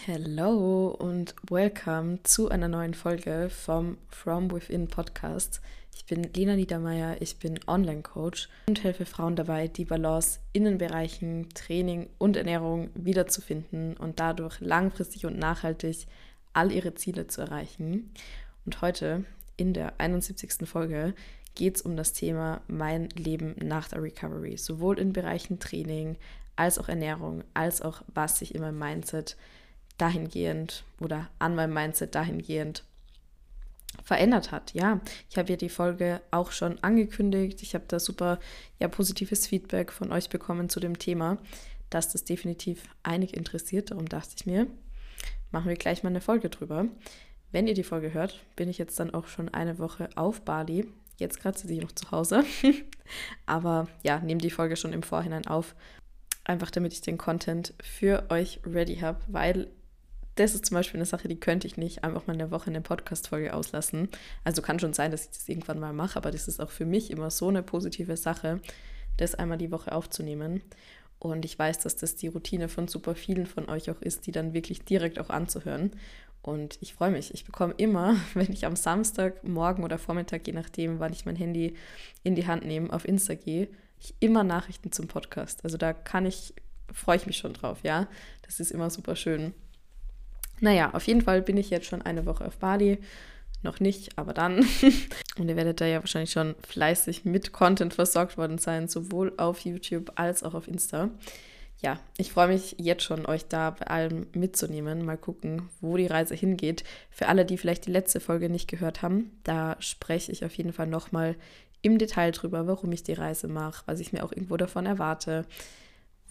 Hello und welcome zu einer neuen Folge vom From Within Podcast. Ich bin Lena Niedermeyer, ich bin Online-Coach und helfe Frauen dabei, die Balance in den Bereichen Training und Ernährung wiederzufinden und dadurch langfristig und nachhaltig all ihre Ziele zu erreichen. Und heute in der 71. Folge geht es um das Thema mein Leben nach der Recovery, sowohl in Bereichen Training als auch Ernährung, als auch was sich in meinem Mindset dahingehend oder an meinem Mindset dahingehend verändert hat. Ja, ich habe ja die Folge auch schon angekündigt. Ich habe da super ja, positives Feedback von euch bekommen zu dem Thema, dass das definitiv einig interessiert. Darum dachte ich mir, machen wir gleich mal eine Folge drüber. Wenn ihr die Folge hört, bin ich jetzt dann auch schon eine Woche auf Bali. Jetzt gerade sitze ich noch zu Hause. Aber ja, nehme die Folge schon im Vorhinein auf. Einfach damit ich den Content für euch ready habe, weil das ist zum Beispiel eine Sache, die könnte ich nicht einfach mal eine Woche in eine Podcast-Folge auslassen. Also kann schon sein, dass ich das irgendwann mal mache, aber das ist auch für mich immer so eine positive Sache, das einmal die Woche aufzunehmen. Und ich weiß, dass das die Routine von super vielen von euch auch ist, die dann wirklich direkt auch anzuhören. Und ich freue mich. Ich bekomme immer, wenn ich am Samstag, morgen oder Vormittag, je nachdem, wann ich mein Handy in die Hand nehme, auf Insta gehe, immer Nachrichten zum Podcast. Also da kann ich, freue ich mich schon drauf, ja. Das ist immer super schön. Naja, auf jeden Fall bin ich jetzt schon eine Woche auf Bali. Noch nicht, aber dann. Und ihr werdet da ja wahrscheinlich schon fleißig mit Content versorgt worden sein, sowohl auf YouTube als auch auf Insta. Ja, ich freue mich jetzt schon, euch da bei allem mitzunehmen. Mal gucken, wo die Reise hingeht. Für alle, die vielleicht die letzte Folge nicht gehört haben, da spreche ich auf jeden Fall nochmal im Detail drüber, warum ich die Reise mache, was ich mir auch irgendwo davon erwarte,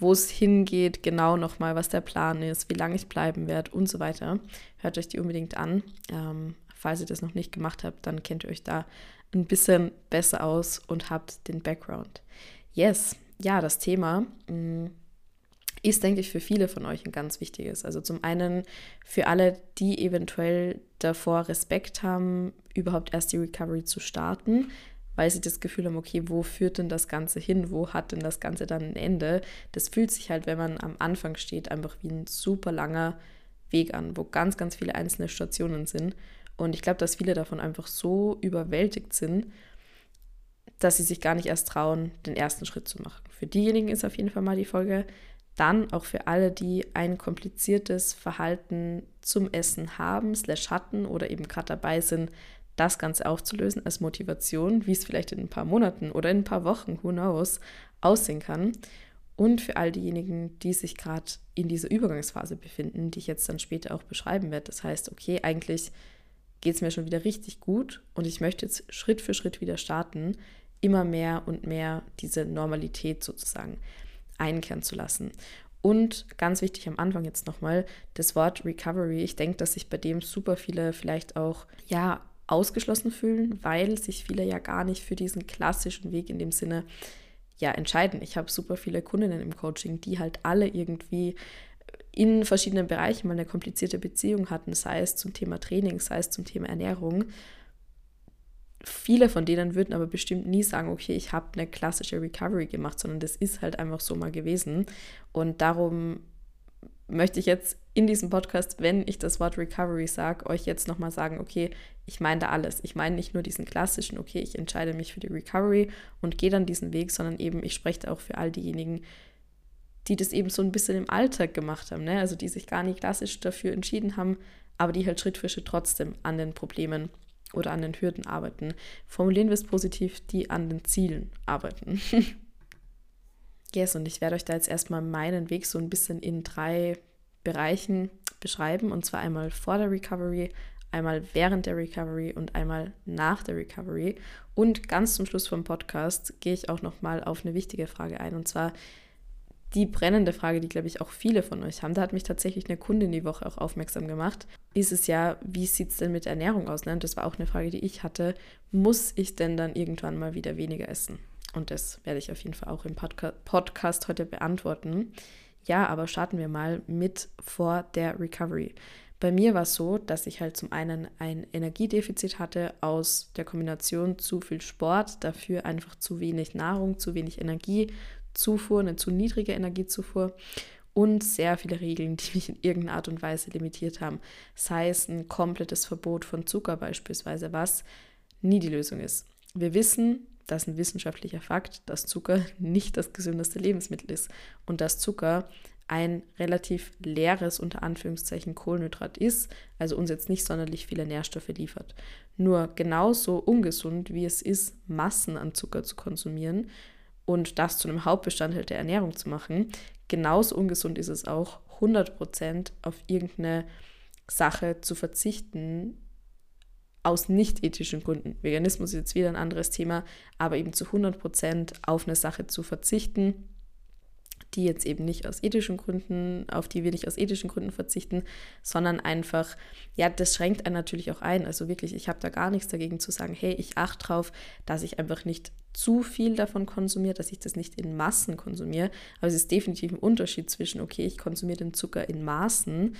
wo es hingeht, genau nochmal, was der Plan ist, wie lange ich bleiben werde und so weiter. Hört euch die unbedingt an. Ähm, falls ihr das noch nicht gemacht habt, dann kennt ihr euch da ein bisschen besser aus und habt den Background. Yes, ja, das Thema mm, ist, denke ich, für viele von euch ein ganz wichtiges. Also zum einen für alle, die eventuell davor Respekt haben, überhaupt erst die Recovery zu starten, weil sie das Gefühl haben, okay, wo führt denn das Ganze hin? Wo hat denn das Ganze dann ein Ende? Das fühlt sich halt, wenn man am Anfang steht, einfach wie ein super langer Weg an, wo ganz, ganz viele einzelne Stationen sind. Und ich glaube, dass viele davon einfach so überwältigt sind, dass sie sich gar nicht erst trauen, den ersten Schritt zu machen. Für diejenigen ist auf jeden Fall mal die Folge. Dann auch für alle, die ein kompliziertes Verhalten zum Essen haben, slash hatten oder eben gerade dabei sind, das Ganze aufzulösen als Motivation, wie es vielleicht in ein paar Monaten oder in ein paar Wochen, who knows, aussehen kann. Und für all diejenigen, die sich gerade in dieser Übergangsphase befinden, die ich jetzt dann später auch beschreiben werde. Das heißt, okay, eigentlich geht es mir schon wieder richtig gut und ich möchte jetzt Schritt für Schritt wieder starten, immer mehr und mehr diese Normalität sozusagen einkehren zu lassen. Und ganz wichtig am Anfang jetzt nochmal, das Wort Recovery. Ich denke, dass sich bei dem super viele vielleicht auch, ja, ausgeschlossen fühlen, weil sich viele ja gar nicht für diesen klassischen Weg in dem Sinne ja entscheiden. Ich habe super viele Kundinnen im Coaching, die halt alle irgendwie in verschiedenen Bereichen mal eine komplizierte Beziehung hatten, sei es zum Thema Training, sei es zum Thema Ernährung. Viele von denen würden aber bestimmt nie sagen, okay, ich habe eine klassische Recovery gemacht, sondern das ist halt einfach so mal gewesen. Und darum möchte ich jetzt in diesem Podcast, wenn ich das Wort Recovery sage, euch jetzt nochmal sagen, okay, ich meine da alles. Ich meine nicht nur diesen klassischen, okay, ich entscheide mich für die Recovery und gehe dann diesen Weg, sondern eben, ich spreche auch für all diejenigen, die das eben so ein bisschen im Alltag gemacht haben, ne? also die sich gar nicht klassisch dafür entschieden haben, aber die halt Schritt für Schritt trotzdem an den Problemen oder an den Hürden arbeiten. Formulieren wir es positiv, die an den Zielen arbeiten. yes, und ich werde euch da jetzt erstmal meinen Weg so ein bisschen in drei Bereichen beschreiben. Und zwar einmal vor der Recovery, einmal während der Recovery und einmal nach der Recovery. Und ganz zum Schluss vom Podcast gehe ich auch nochmal auf eine wichtige Frage ein. Und zwar die brennende Frage, die, glaube ich, auch viele von euch haben. Da hat mich tatsächlich eine Kundin die Woche auch aufmerksam gemacht. Ist es ja, wie sieht es denn mit Ernährung aus? Ne? Und das war auch eine Frage, die ich hatte. Muss ich denn dann irgendwann mal wieder weniger essen? Und das werde ich auf jeden Fall auch im Podca Podcast heute beantworten. Ja, aber starten wir mal mit vor der Recovery. Bei mir war es so, dass ich halt zum einen ein Energiedefizit hatte aus der Kombination zu viel Sport, dafür einfach zu wenig Nahrung, zu wenig Energiezufuhr, eine zu niedrige Energiezufuhr und sehr viele Regeln, die mich in irgendeiner Art und Weise limitiert haben. Sei es ein komplettes Verbot von Zucker beispielsweise, was nie die Lösung ist. Wir wissen, das ein wissenschaftlicher Fakt, dass Zucker nicht das gesündeste Lebensmittel ist und dass Zucker ein relativ leeres, unter Anführungszeichen, Kohlenhydrat ist, also uns jetzt nicht sonderlich viele Nährstoffe liefert. Nur genauso ungesund, wie es ist, Massen an Zucker zu konsumieren und das zu einem Hauptbestandteil der Ernährung zu machen, genauso ungesund ist es auch, 100% auf irgendeine Sache zu verzichten, aus nicht ethischen Gründen. Veganismus ist jetzt wieder ein anderes Thema, aber eben zu 100% auf eine Sache zu verzichten, die jetzt eben nicht aus ethischen Gründen, auf die wir nicht aus ethischen Gründen verzichten, sondern einfach, ja, das schränkt einen natürlich auch ein. Also wirklich, ich habe da gar nichts dagegen zu sagen, hey, ich achte drauf, dass ich einfach nicht zu viel davon konsumiere, dass ich das nicht in Massen konsumiere. Aber es ist definitiv ein Unterschied zwischen, okay, ich konsumiere den Zucker in Maßen,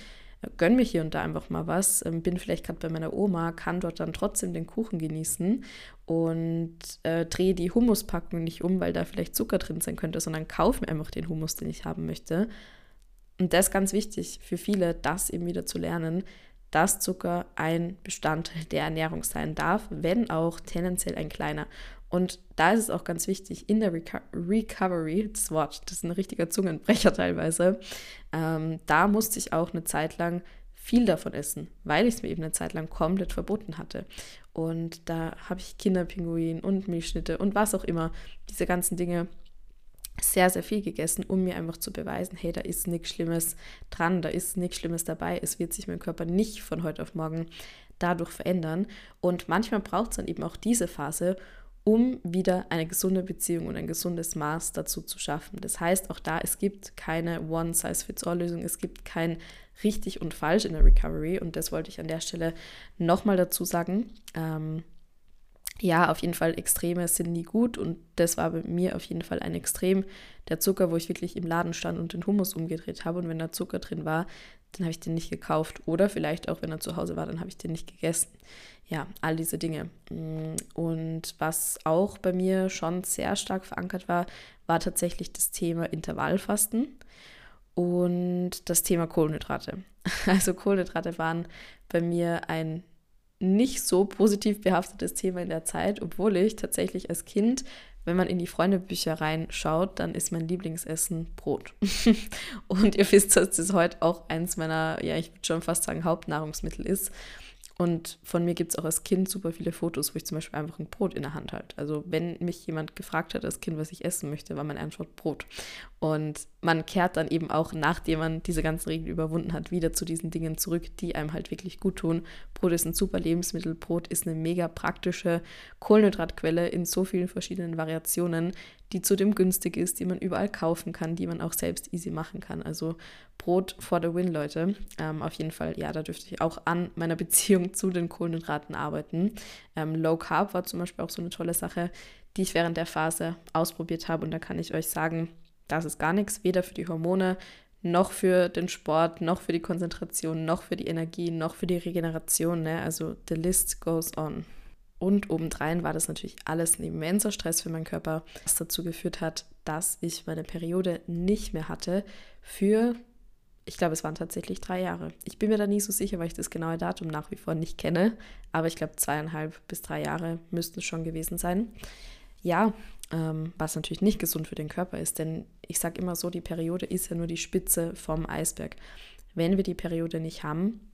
gönn mir hier und da einfach mal was, ähm, bin vielleicht gerade bei meiner Oma, kann dort dann trotzdem den Kuchen genießen und äh, drehe die Hummuspackung nicht um, weil da vielleicht Zucker drin sein könnte, sondern kaufe mir einfach den Hummus, den ich haben möchte. Und das ist ganz wichtig für viele, das eben wieder zu lernen, dass Zucker ein Bestandteil der Ernährung sein darf, wenn auch tendenziell ein kleiner. Und da ist es auch ganz wichtig, in der Reco Recovery, das Wort, das ist ein richtiger Zungenbrecher teilweise, ähm, da musste ich auch eine Zeit lang viel davon essen, weil ich es mir eben eine Zeit lang komplett verboten hatte. Und da habe ich Kinderpinguin und Milchschnitte und was auch immer, diese ganzen Dinge sehr, sehr viel gegessen, um mir einfach zu beweisen, hey, da ist nichts Schlimmes dran, da ist nichts Schlimmes dabei, es wird sich mein Körper nicht von heute auf morgen dadurch verändern. Und manchmal braucht es dann eben auch diese Phase, um wieder eine gesunde Beziehung und ein gesundes Maß dazu zu schaffen. Das heißt, auch da, es gibt keine One-Size-Fits-All-Lösung, es gibt kein richtig und falsch in der Recovery und das wollte ich an der Stelle nochmal dazu sagen. Ähm, ja, auf jeden Fall Extreme sind nie gut und das war bei mir auf jeden Fall ein Extrem. Der Zucker, wo ich wirklich im Laden stand und den Hummus umgedreht habe und wenn da Zucker drin war, dann habe ich den nicht gekauft. Oder vielleicht auch, wenn er zu Hause war, dann habe ich den nicht gegessen. Ja, all diese Dinge. Mm, und was auch bei mir schon sehr stark verankert war, war tatsächlich das Thema Intervallfasten und das Thema Kohlenhydrate. Also Kohlenhydrate waren bei mir ein nicht so positiv behaftetes Thema in der Zeit, obwohl ich tatsächlich als Kind, wenn man in die Freundebücher reinschaut, dann ist mein Lieblingsessen Brot. und ihr wisst, dass das heute auch eins meiner, ja, ich würde schon fast sagen, Hauptnahrungsmittel ist. Und von mir gibt es auch als Kind super viele Fotos, wo ich zum Beispiel einfach ein Brot in der Hand halte. Also wenn mich jemand gefragt hat als Kind, was ich essen möchte, war meine Antwort Brot. Und man kehrt dann eben auch, nachdem man diese ganzen Regeln überwunden hat, wieder zu diesen Dingen zurück, die einem halt wirklich gut tun. Brot ist ein super Lebensmittel. Brot ist eine mega praktische Kohlenhydratquelle in so vielen verschiedenen Variationen, die zudem günstig ist, die man überall kaufen kann, die man auch selbst easy machen kann. Also Brot for the win, Leute. Ähm, auf jeden Fall, ja, da dürfte ich auch an meiner Beziehung zu den Kohlenhydraten arbeiten. Ähm, Low Carb war zum Beispiel auch so eine tolle Sache, die ich während der Phase ausprobiert habe. Und da kann ich euch sagen, das ist gar nichts, weder für die Hormone, noch für den Sport, noch für die Konzentration, noch für die Energie, noch für die Regeneration. Ne? Also the list goes on. Und obendrein war das natürlich alles ein immenser Stress für meinen Körper, was dazu geführt hat, dass ich meine Periode nicht mehr hatte für, ich glaube, es waren tatsächlich drei Jahre. Ich bin mir da nie so sicher, weil ich das genaue Datum nach wie vor nicht kenne, aber ich glaube, zweieinhalb bis drei Jahre müssten es schon gewesen sein. Ja, ähm, was natürlich nicht gesund für den Körper ist, denn ich sage immer so, die Periode ist ja nur die Spitze vom Eisberg. Wenn wir die Periode nicht haben,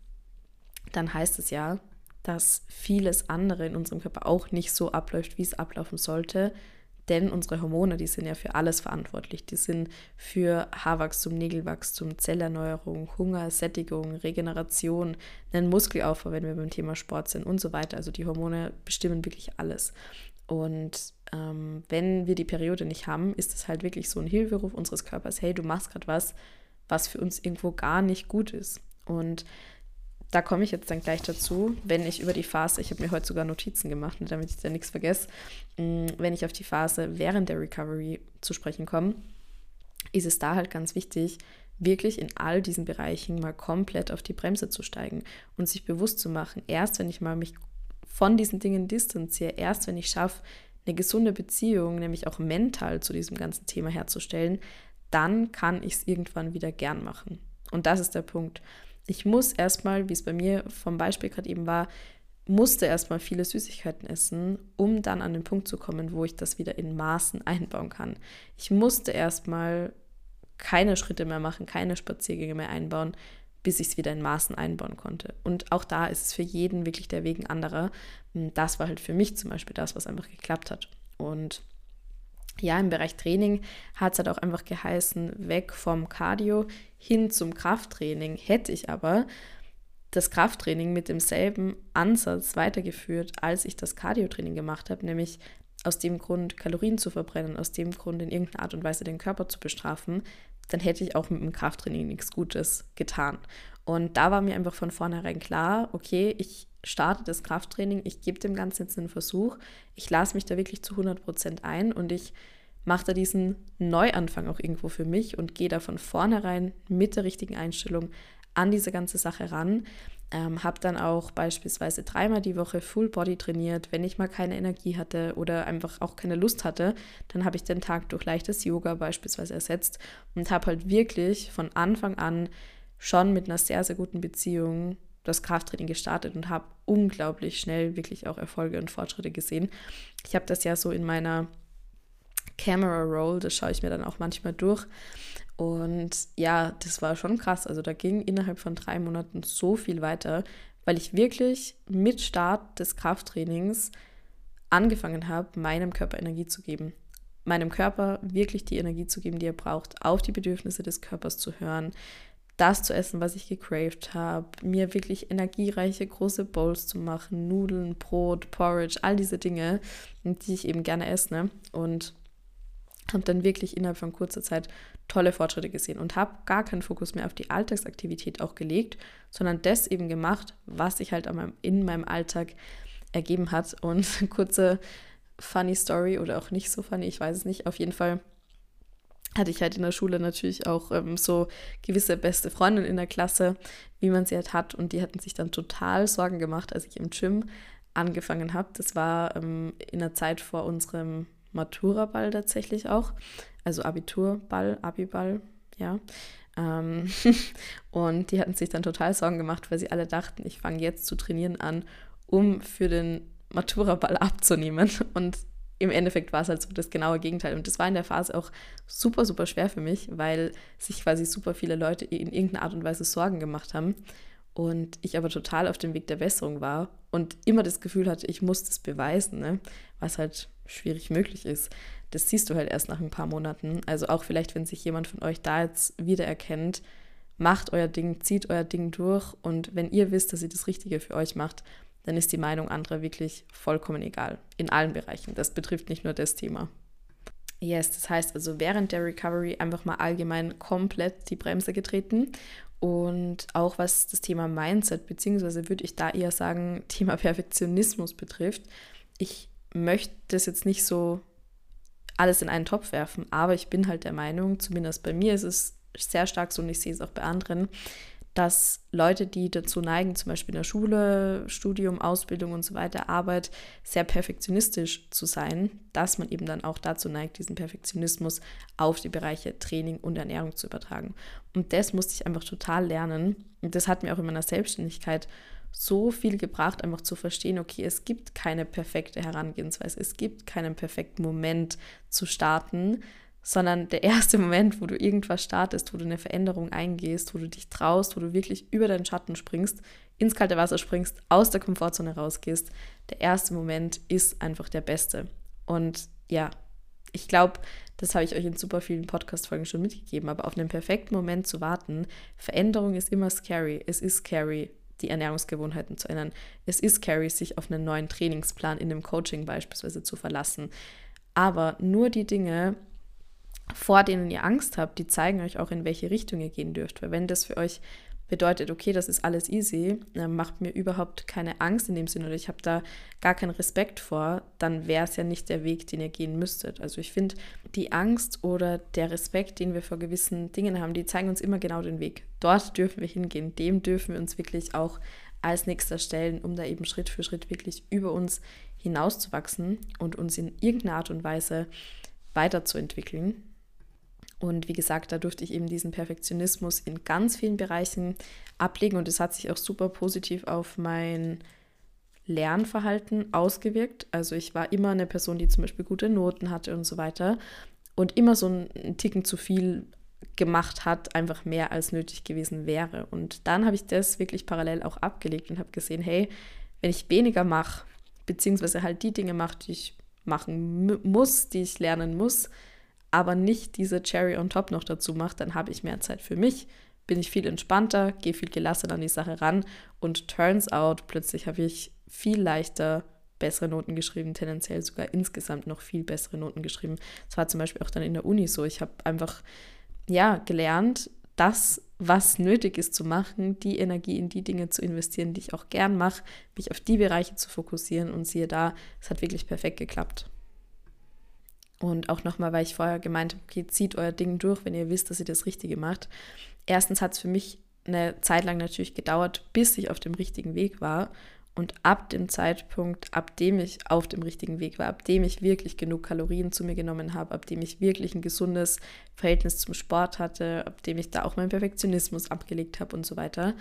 dann heißt es ja, dass vieles andere in unserem Körper auch nicht so abläuft, wie es ablaufen sollte. Denn unsere Hormone, die sind ja für alles verantwortlich. Die sind für Haarwachstum, Nägelwachstum, Zellerneuerung, Hunger, Sättigung, Regeneration, einen Muskelaufbau, wenn wir beim Thema Sport sind und so weiter. Also die Hormone bestimmen wirklich alles. Und ähm, wenn wir die Periode nicht haben, ist es halt wirklich so ein Hilferuf unseres Körpers, hey, du machst gerade was, was für uns irgendwo gar nicht gut ist. Und da komme ich jetzt dann gleich dazu, wenn ich über die Phase, ich habe mir heute sogar Notizen gemacht, damit ich da nichts vergesse, mm, wenn ich auf die Phase während der Recovery zu sprechen komme, ist es da halt ganz wichtig, wirklich in all diesen Bereichen mal komplett auf die Bremse zu steigen und sich bewusst zu machen, erst wenn ich mal mich von diesen Dingen distanziere, erst wenn ich schaffe, eine gesunde Beziehung, nämlich auch mental zu diesem ganzen Thema herzustellen, dann kann ich es irgendwann wieder gern machen. Und das ist der Punkt. Ich muss erstmal, wie es bei mir vom Beispiel gerade eben war, musste erstmal viele Süßigkeiten essen, um dann an den Punkt zu kommen, wo ich das wieder in Maßen einbauen kann. Ich musste erstmal keine Schritte mehr machen, keine Spaziergänge mehr einbauen, bis ich es wieder in Maßen einbauen konnte. Und auch da ist es für jeden wirklich der Weg ein anderer. Das war halt für mich zum Beispiel das, was einfach geklappt hat. Und ja, im Bereich Training hat es halt auch einfach geheißen, weg vom Cardio hin zum Krafttraining. Hätte ich aber das Krafttraining mit demselben Ansatz weitergeführt, als ich das Cardiotraining gemacht habe, nämlich aus dem Grund Kalorien zu verbrennen, aus dem Grund in irgendeiner Art und Weise den Körper zu bestrafen, dann hätte ich auch mit dem Krafttraining nichts Gutes getan. Und da war mir einfach von vornherein klar, okay, ich starte das Krafttraining, ich gebe dem Ganzen jetzt einen Versuch, ich lasse mich da wirklich zu 100 Prozent ein und ich mache da diesen Neuanfang auch irgendwo für mich und gehe da von vornherein mit der richtigen Einstellung an diese ganze Sache ran. Ähm, habe dann auch beispielsweise dreimal die Woche Full Body trainiert. Wenn ich mal keine Energie hatte oder einfach auch keine Lust hatte, dann habe ich den Tag durch leichtes Yoga beispielsweise ersetzt und habe halt wirklich von Anfang an schon mit einer sehr, sehr guten Beziehung das Krafttraining gestartet und habe unglaublich schnell wirklich auch Erfolge und Fortschritte gesehen. Ich habe das ja so in meiner Camera Roll, das schaue ich mir dann auch manchmal durch. Und ja, das war schon krass. Also da ging innerhalb von drei Monaten so viel weiter, weil ich wirklich mit Start des Krafttrainings angefangen habe, meinem Körper Energie zu geben. Meinem Körper wirklich die Energie zu geben, die er braucht, auf die Bedürfnisse des Körpers zu hören, das zu essen, was ich gecraved habe, mir wirklich energiereiche große Bowls zu machen, Nudeln, Brot, Porridge, all diese Dinge, die ich eben gerne esse. Ne? Und habe dann wirklich innerhalb von kurzer Zeit tolle Fortschritte gesehen und habe gar keinen Fokus mehr auf die Alltagsaktivität auch gelegt, sondern das eben gemacht, was sich halt in meinem Alltag ergeben hat. Und kurze funny Story oder auch nicht so funny, ich weiß es nicht, auf jeden Fall hatte ich halt in der Schule natürlich auch ähm, so gewisse beste Freundinnen in der Klasse, wie man sie halt hat. Und die hatten sich dann total Sorgen gemacht, als ich im Gym angefangen habe. Das war ähm, in der Zeit vor unserem Matura-Ball tatsächlich auch. Also Abiturball, Abiball, ja. Ähm und die hatten sich dann total Sorgen gemacht, weil sie alle dachten, ich fange jetzt zu trainieren an, um für den Matura-Ball abzunehmen. Und im Endeffekt war es halt so das genaue Gegenteil. Und das war in der Phase auch super, super schwer für mich, weil sich quasi super viele Leute in irgendeiner Art und Weise Sorgen gemacht haben. Und ich aber total auf dem Weg der Besserung war und immer das Gefühl hatte, ich muss das beweisen, ne? was halt schwierig möglich ist. Das siehst du halt erst nach ein paar Monaten. Also auch vielleicht, wenn sich jemand von euch da jetzt wiedererkennt, macht euer Ding, zieht euer Ding durch und wenn ihr wisst, dass ihr das Richtige für euch macht, dann ist die Meinung anderer wirklich vollkommen egal. In allen Bereichen. Das betrifft nicht nur das Thema. Yes, das heißt also während der Recovery einfach mal allgemein komplett die Bremse getreten. Und auch was das Thema Mindset, beziehungsweise würde ich da eher sagen, Thema Perfektionismus betrifft. Ich möchte das jetzt nicht so alles in einen Topf werfen, aber ich bin halt der Meinung, zumindest bei mir ist es sehr stark so und ich sehe es auch bei anderen, dass Leute, die dazu neigen, zum Beispiel in der Schule, Studium, Ausbildung und so weiter, Arbeit, sehr perfektionistisch zu sein, dass man eben dann auch dazu neigt, diesen Perfektionismus auf die Bereiche Training und Ernährung zu übertragen. Und das musste ich einfach total lernen. Und das hat mir auch in meiner Selbstständigkeit so viel gebracht, einfach zu verstehen, okay, es gibt keine perfekte Herangehensweise, es gibt keinen perfekten Moment zu starten, sondern der erste Moment, wo du irgendwas startest, wo du eine Veränderung eingehst, wo du dich traust, wo du wirklich über deinen Schatten springst, ins kalte Wasser springst, aus der Komfortzone rausgehst, der erste Moment ist einfach der beste. Und ja, ich glaube, das habe ich euch in super vielen Podcast-Folgen schon mitgegeben, aber auf einen perfekten Moment zu warten, Veränderung ist immer scary. Es ist scary, die Ernährungsgewohnheiten zu ändern. Es ist scary, sich auf einen neuen Trainingsplan in einem Coaching beispielsweise zu verlassen. Aber nur die Dinge, vor denen ihr Angst habt, die zeigen euch auch, in welche Richtung ihr gehen dürft. Weil wenn das für euch bedeutet, okay, das ist alles easy, macht mir überhaupt keine Angst in dem Sinne oder ich habe da gar keinen Respekt vor, dann wäre es ja nicht der Weg, den ihr gehen müsstet. Also ich finde, die Angst oder der Respekt, den wir vor gewissen Dingen haben, die zeigen uns immer genau den Weg. Dort dürfen wir hingehen, dem dürfen wir uns wirklich auch als nächster stellen, um da eben Schritt für Schritt wirklich über uns hinauszuwachsen und uns in irgendeiner Art und Weise weiterzuentwickeln. Und wie gesagt, da durfte ich eben diesen Perfektionismus in ganz vielen Bereichen ablegen und es hat sich auch super positiv auf mein Lernverhalten ausgewirkt. Also ich war immer eine Person, die zum Beispiel gute Noten hatte und so weiter und immer so einen Ticken zu viel gemacht hat, einfach mehr als nötig gewesen wäre. Und dann habe ich das wirklich parallel auch abgelegt und habe gesehen, hey, wenn ich weniger mache, beziehungsweise halt die Dinge mache, die ich machen muss, die ich lernen muss, aber nicht diese Cherry on top noch dazu mache, dann habe ich mehr Zeit für mich, bin ich viel entspannter, gehe viel gelassener an die Sache ran und turns out, plötzlich habe ich viel leichter bessere Noten geschrieben, tendenziell sogar insgesamt noch viel bessere Noten geschrieben. Das war zum Beispiel auch dann in der Uni so. Ich habe einfach, ja, gelernt, das, was nötig ist zu machen, die Energie in die Dinge zu investieren, die ich auch gern mache, mich auf die Bereiche zu fokussieren und siehe da, es hat wirklich perfekt geklappt. Und auch nochmal, weil ich vorher gemeint habe, okay, zieht euer Ding durch, wenn ihr wisst, dass ihr das Richtige macht. Erstens hat es für mich eine Zeit lang natürlich gedauert, bis ich auf dem richtigen Weg war. Und ab dem Zeitpunkt, ab dem ich auf dem richtigen Weg war, ab dem ich wirklich genug Kalorien zu mir genommen habe, ab dem ich wirklich ein gesundes Verhältnis zum Sport hatte, ab dem ich da auch meinen Perfektionismus abgelegt habe und so weiter,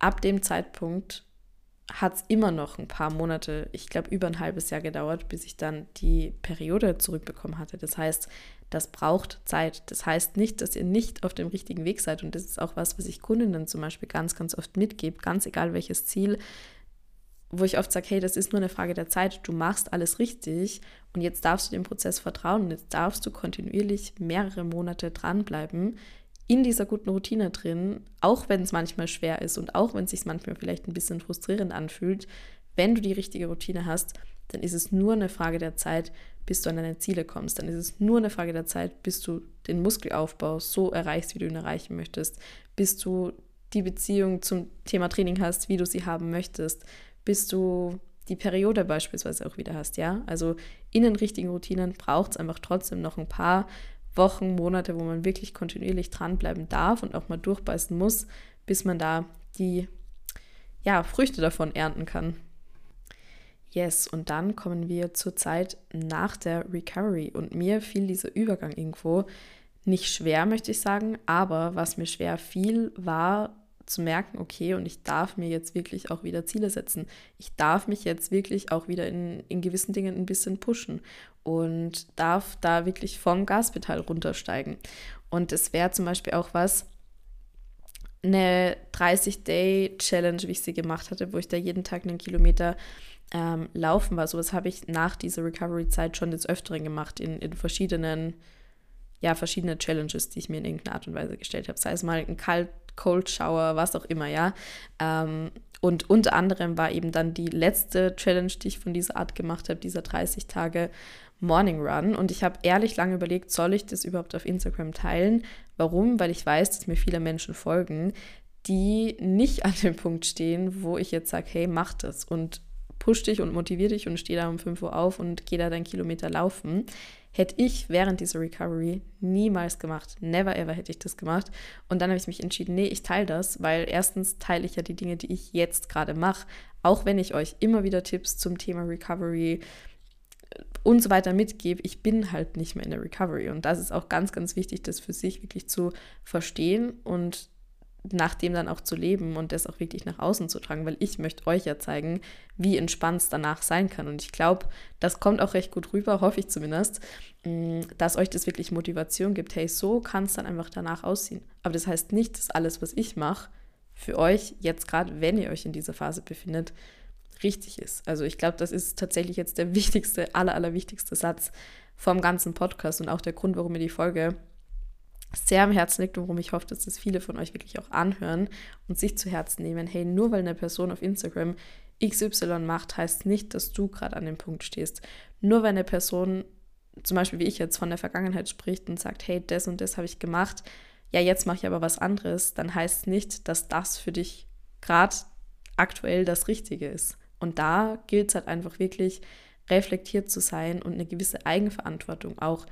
ab dem Zeitpunkt hat es immer noch ein paar Monate, ich glaube über ein halbes Jahr gedauert, bis ich dann die Periode zurückbekommen hatte. Das heißt, das braucht Zeit. Das heißt nicht, dass ihr nicht auf dem richtigen Weg seid. Und das ist auch was, was ich Kundinnen zum Beispiel ganz, ganz oft mitgebe, ganz egal welches Ziel wo ich oft sage, hey, das ist nur eine Frage der Zeit, du machst alles richtig und jetzt darfst du dem Prozess vertrauen und jetzt darfst du kontinuierlich mehrere Monate dranbleiben in dieser guten Routine drin, auch wenn es manchmal schwer ist und auch wenn es sich manchmal vielleicht ein bisschen frustrierend anfühlt, wenn du die richtige Routine hast, dann ist es nur eine Frage der Zeit, bis du an deine Ziele kommst. Dann ist es nur eine Frage der Zeit, bis du den Muskelaufbau so erreichst, wie du ihn erreichen möchtest, bis du die Beziehung zum Thema Training hast, wie du sie haben möchtest, bis du die Periode beispielsweise auch wieder hast, ja. Also in den richtigen Routinen braucht es einfach trotzdem noch ein paar Wochen, Monate, wo man wirklich kontinuierlich dranbleiben darf und auch mal durchbeißen muss, bis man da die ja, Früchte davon ernten kann. Yes, und dann kommen wir zur Zeit nach der Recovery. Und mir fiel dieser Übergang irgendwo nicht schwer, möchte ich sagen, aber was mir schwer fiel, war zu merken, okay, und ich darf mir jetzt wirklich auch wieder Ziele setzen. Ich darf mich jetzt wirklich auch wieder in, in gewissen Dingen ein bisschen pushen und darf da wirklich vom Gaspedal runtersteigen. Und es wäre zum Beispiel auch was, eine 30-Day-Challenge, wie ich sie gemacht hatte, wo ich da jeden Tag einen Kilometer ähm, laufen war. So was habe ich nach dieser Recovery-Zeit schon des Öfteren gemacht, in, in verschiedenen, ja, verschiedene Challenges, die ich mir in irgendeiner Art und Weise gestellt habe. Sei es mal ein Kalt Cold Shower, was auch immer, ja. Ähm, und unter anderem war eben dann die letzte Challenge, die ich von dieser Art gemacht habe, dieser 30 Tage Morning Run. Und ich habe ehrlich lange überlegt, soll ich das überhaupt auf Instagram teilen? Warum? Weil ich weiß, dass mir viele Menschen folgen, die nicht an dem Punkt stehen, wo ich jetzt sage, hey, mach das und push dich und motivier dich und steh da um 5 Uhr auf und geh da deinen Kilometer laufen. Hätte ich während dieser Recovery niemals gemacht. Never ever hätte ich das gemacht. Und dann habe ich mich entschieden, nee, ich teile das, weil erstens teile ich ja die Dinge, die ich jetzt gerade mache. Auch wenn ich euch immer wieder Tipps zum Thema Recovery äh, und so weiter mitgebe, ich bin halt nicht mehr in der Recovery. Und das ist auch ganz, ganz wichtig, das für sich wirklich zu verstehen und nach dem dann auch zu leben und das auch wirklich nach außen zu tragen, weil ich möchte euch ja zeigen, wie entspannt es danach sein kann. Und ich glaube, das kommt auch recht gut rüber, hoffe ich zumindest, mm, dass euch das wirklich Motivation gibt. Hey, so kann es dann einfach danach aussehen. Aber das heißt nicht, dass alles, was ich mache, für euch jetzt gerade, wenn ihr euch in dieser Phase befindet, richtig ist. Also ich glaube, das ist tatsächlich jetzt der wichtigste, aller, allerwichtigste Satz vom ganzen Podcast und auch der Grund, warum ihr die Folge sehr am Herzen liegt und worum ich hoffe, dass das viele von euch wirklich auch anhören und sich zu Herzen nehmen. Hey, nur weil eine Person auf Instagram XY macht, heißt nicht, dass du gerade an dem Punkt stehst. Nur weil eine Person, zum Beispiel wie ich jetzt, von der Vergangenheit spricht und sagt, hey, das und das habe ich gemacht, ja, jetzt mache ich aber was anderes, dann heißt nicht, dass das für dich gerade aktuell das Richtige ist. Und da gilt es halt einfach wirklich, reflektiert zu sein und eine gewisse Eigenverantwortung auch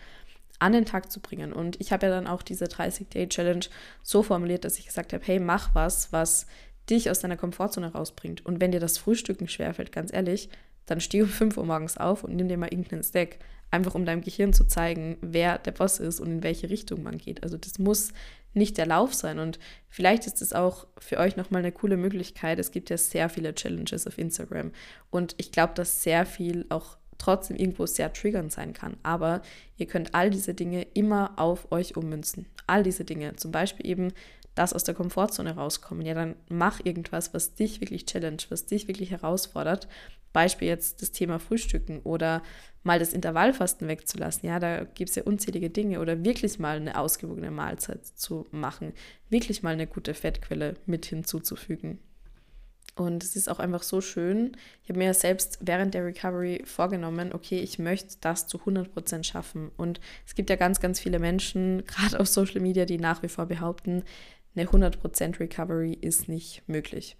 an den Tag zu bringen. Und ich habe ja dann auch diese 30-Day-Challenge so formuliert, dass ich gesagt habe, hey, mach was, was dich aus deiner Komfortzone rausbringt. Und wenn dir das Frühstücken schwerfällt, ganz ehrlich, dann steh um 5 Uhr morgens auf und nimm dir mal irgendeinen Stack. Einfach um deinem Gehirn zu zeigen, wer der Boss ist und in welche Richtung man geht. Also das muss nicht der Lauf sein. Und vielleicht ist es auch für euch nochmal eine coole Möglichkeit. Es gibt ja sehr viele Challenges auf Instagram. Und ich glaube, dass sehr viel auch trotzdem irgendwo sehr triggernd sein kann. Aber ihr könnt all diese Dinge immer auf euch ummünzen. All diese Dinge. Zum Beispiel eben das aus der Komfortzone rauskommen. Ja, dann mach irgendwas, was dich wirklich challenge, was dich wirklich herausfordert. Beispiel jetzt das Thema Frühstücken oder mal das Intervallfasten wegzulassen. Ja, da gibt es ja unzählige Dinge oder wirklich mal eine ausgewogene Mahlzeit zu machen, wirklich mal eine gute Fettquelle mit hinzuzufügen. Und es ist auch einfach so schön. Ich habe mir selbst während der Recovery vorgenommen, okay, ich möchte das zu 100% schaffen. Und es gibt ja ganz, ganz viele Menschen, gerade auf Social Media, die nach wie vor behaupten, eine 100% Recovery ist nicht möglich.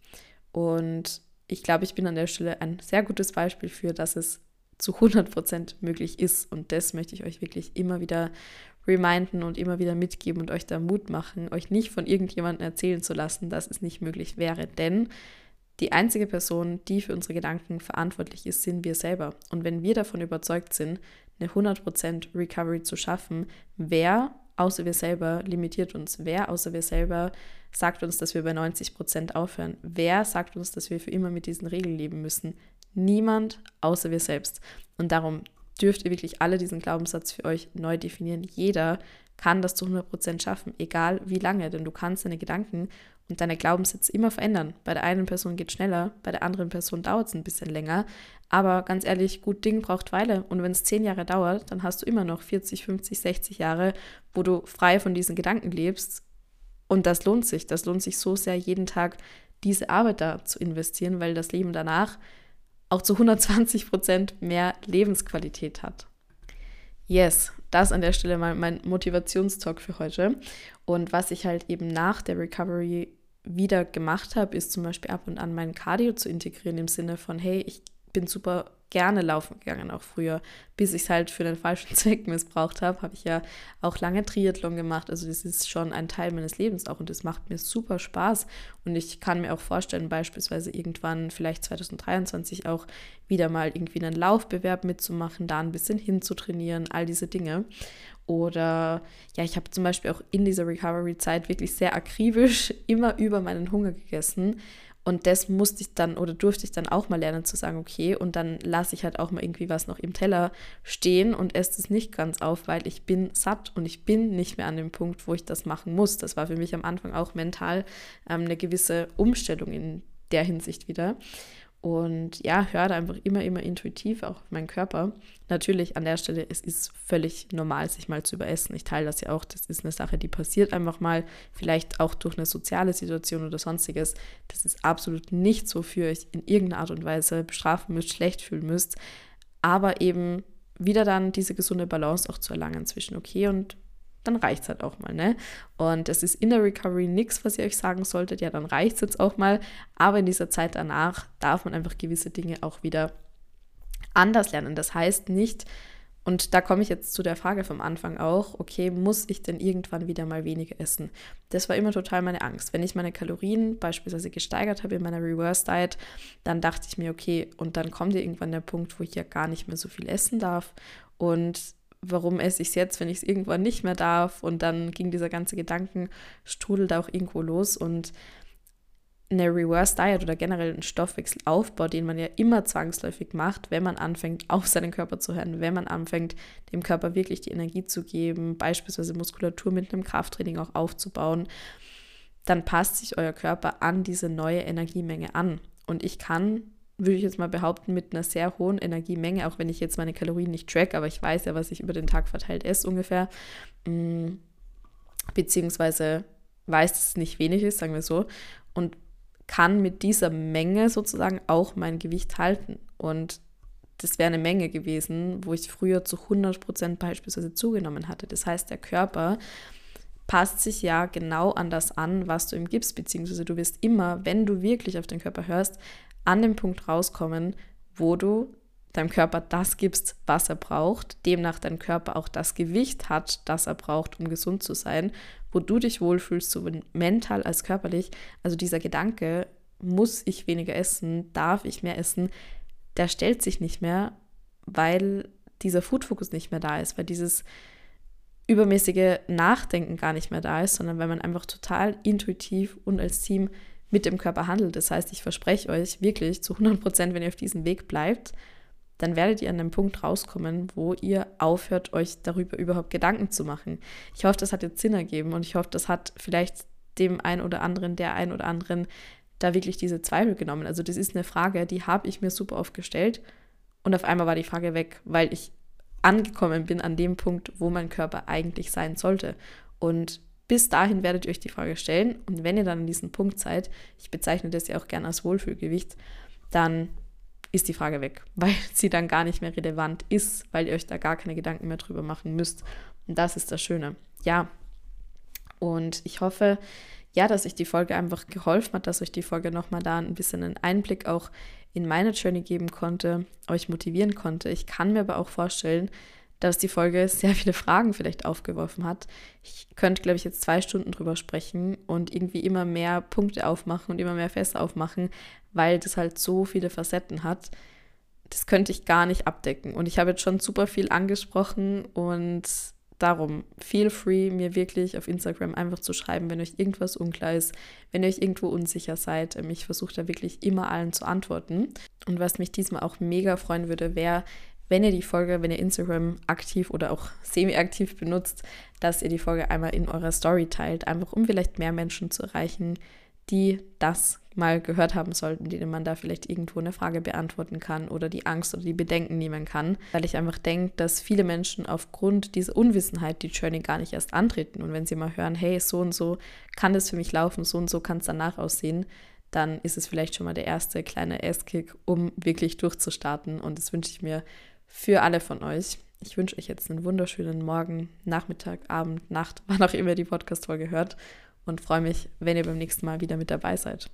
Und ich glaube, ich bin an der Stelle ein sehr gutes Beispiel für, dass es zu 100% möglich ist. Und das möchte ich euch wirklich immer wieder reminden und immer wieder mitgeben und euch da Mut machen, euch nicht von irgendjemandem erzählen zu lassen, dass es nicht möglich wäre. Denn die einzige Person, die für unsere Gedanken verantwortlich ist, sind wir selber. Und wenn wir davon überzeugt sind, eine 100% Recovery zu schaffen, wer außer wir selber limitiert uns? Wer außer wir selber sagt uns, dass wir bei 90% aufhören? Wer sagt uns, dass wir für immer mit diesen Regeln leben müssen? Niemand außer wir selbst. Und darum dürft ihr wirklich alle diesen Glaubenssatz für euch neu definieren. Jeder kann das zu 100% schaffen, egal wie lange, denn du kannst deine Gedanken und deine Glaubenssätze immer verändern. Bei der einen Person geht es schneller, bei der anderen Person dauert es ein bisschen länger. Aber ganz ehrlich, gut Ding braucht Weile. Und wenn es zehn Jahre dauert, dann hast du immer noch 40, 50, 60 Jahre, wo du frei von diesen Gedanken lebst. Und das lohnt sich. Das lohnt sich so sehr, jeden Tag diese Arbeit da zu investieren, weil das Leben danach auch zu 120 Prozent mehr Lebensqualität hat. Yes, das an der Stelle mal mein Motivationstalk für heute. Und was ich halt eben nach der Recovery wieder gemacht habe, ist zum Beispiel ab und an mein Cardio zu integrieren im Sinne von, hey, ich bin super gerne laufen gegangen, auch früher, bis ich es halt für den falschen Zweck missbraucht habe, habe ich ja auch lange Triathlon gemacht. Also das ist schon ein Teil meines Lebens auch und das macht mir super Spaß. Und ich kann mir auch vorstellen, beispielsweise irgendwann, vielleicht 2023 auch wieder mal irgendwie einen Laufbewerb mitzumachen, da ein bisschen hinzutrainieren, all diese Dinge. Oder ja, ich habe zum Beispiel auch in dieser Recovery-Zeit wirklich sehr akribisch immer über meinen Hunger gegessen. Und das musste ich dann oder durfte ich dann auch mal lernen zu sagen, okay, und dann lasse ich halt auch mal irgendwie was noch im Teller stehen und esse es nicht ganz auf, weil ich bin satt und ich bin nicht mehr an dem Punkt, wo ich das machen muss. Das war für mich am Anfang auch mental ähm, eine gewisse Umstellung in der Hinsicht wieder. Und ja, höre da einfach immer, immer intuitiv auch auf meinen Körper. Natürlich an der Stelle, es ist völlig normal, sich mal zu überessen. Ich teile das ja auch. Das ist eine Sache, die passiert einfach mal. Vielleicht auch durch eine soziale Situation oder sonstiges. Das ist absolut nichts, wofür ihr euch in irgendeiner Art und Weise bestrafen müsst, schlecht fühlen müsst. Aber eben wieder dann diese gesunde Balance auch zu erlangen zwischen okay und dann reicht es halt auch mal, ne? Und es ist in der Recovery nichts, was ihr euch sagen solltet, ja, dann reicht es jetzt auch mal. Aber in dieser Zeit danach darf man einfach gewisse Dinge auch wieder anders lernen. Das heißt nicht, und da komme ich jetzt zu der Frage vom Anfang auch, okay, muss ich denn irgendwann wieder mal weniger essen? Das war immer total meine Angst. Wenn ich meine Kalorien beispielsweise gesteigert habe in meiner Reverse Diet, dann dachte ich mir, okay, und dann kommt ja irgendwann der Punkt, wo ich ja gar nicht mehr so viel essen darf. Und warum esse ich es jetzt, wenn ich es irgendwann nicht mehr darf? Und dann ging dieser ganze Gedankenstrudel da auch irgendwo los und eine Reverse Diet oder generell ein Stoffwechselaufbau, den man ja immer zwangsläufig macht, wenn man anfängt, auf seinen Körper zu hören, wenn man anfängt, dem Körper wirklich die Energie zu geben, beispielsweise Muskulatur mit einem Krafttraining auch aufzubauen, dann passt sich euer Körper an diese neue Energiemenge an. Und ich kann würde ich jetzt mal behaupten, mit einer sehr hohen Energiemenge, auch wenn ich jetzt meine Kalorien nicht track, aber ich weiß ja, was ich über den Tag verteilt esse ungefähr, mm, beziehungsweise weiß, dass es nicht wenig ist, sagen wir so, und kann mit dieser Menge sozusagen auch mein Gewicht halten. Und das wäre eine Menge gewesen, wo ich früher zu 100 Prozent beispielsweise zugenommen hatte. Das heißt, der Körper passt sich ja genau an das an, was du ihm gibst, beziehungsweise du wirst immer, wenn du wirklich auf den Körper hörst, an dem Punkt rauskommen, wo du deinem Körper das gibst, was er braucht, demnach dein Körper auch das Gewicht hat, das er braucht, um gesund zu sein, wo du dich wohlfühlst, sowohl mental als körperlich. Also dieser Gedanke, muss ich weniger essen, darf ich mehr essen, der stellt sich nicht mehr, weil dieser Food-Fokus nicht mehr da ist, weil dieses übermäßige Nachdenken gar nicht mehr da ist, sondern weil man einfach total intuitiv und als Team mit dem Körper handelt. Das heißt, ich verspreche euch wirklich zu 100 Prozent, wenn ihr auf diesem Weg bleibt, dann werdet ihr an einem Punkt rauskommen, wo ihr aufhört, euch darüber überhaupt Gedanken zu machen. Ich hoffe, das hat jetzt Sinn ergeben und ich hoffe, das hat vielleicht dem einen oder anderen, der einen oder anderen da wirklich diese Zweifel genommen. Also das ist eine Frage, die habe ich mir super oft gestellt und auf einmal war die Frage weg, weil ich angekommen bin an dem Punkt, wo mein Körper eigentlich sein sollte. Und bis dahin werdet ihr euch die Frage stellen und wenn ihr dann an diesem Punkt seid, ich bezeichne das ja auch gerne als Wohlfühlgewicht, dann ist die Frage weg, weil sie dann gar nicht mehr relevant ist, weil ihr euch da gar keine Gedanken mehr drüber machen müsst. Und das ist das Schöne. Ja. Und ich hoffe, ja, dass euch die Folge einfach geholfen hat, dass euch die Folge nochmal da ein bisschen einen Einblick auch in meine Journey geben konnte, euch motivieren konnte. Ich kann mir aber auch vorstellen, dass die Folge sehr viele Fragen vielleicht aufgeworfen hat. Ich könnte, glaube ich, jetzt zwei Stunden drüber sprechen und irgendwie immer mehr Punkte aufmachen und immer mehr Fässer aufmachen, weil das halt so viele Facetten hat. Das könnte ich gar nicht abdecken. Und ich habe jetzt schon super viel angesprochen und darum, feel free, mir wirklich auf Instagram einfach zu schreiben, wenn euch irgendwas unklar ist, wenn ihr euch irgendwo unsicher seid. Ähm, ich versuche da wirklich immer allen zu antworten. Und was mich diesmal auch mega freuen würde, wäre, wenn ihr die Folge, wenn ihr Instagram aktiv oder auch semi-aktiv benutzt, dass ihr die Folge einmal in eurer Story teilt, einfach um vielleicht mehr Menschen zu erreichen, die das mal gehört haben sollten, denen man da vielleicht irgendwo eine Frage beantworten kann oder die Angst oder die Bedenken nehmen kann, weil ich einfach denke, dass viele Menschen aufgrund dieser Unwissenheit die Journey gar nicht erst antreten. Und wenn sie mal hören, hey, so und so kann das für mich laufen, so und so kann es danach aussehen, dann ist es vielleicht schon mal der erste kleine Ass-Kick, um wirklich durchzustarten. Und das wünsche ich mir für alle von euch. Ich wünsche euch jetzt einen wunderschönen Morgen, Nachmittag, Abend, Nacht, wann auch immer ihr die Podcast-Folge hört und freue mich, wenn ihr beim nächsten Mal wieder mit dabei seid.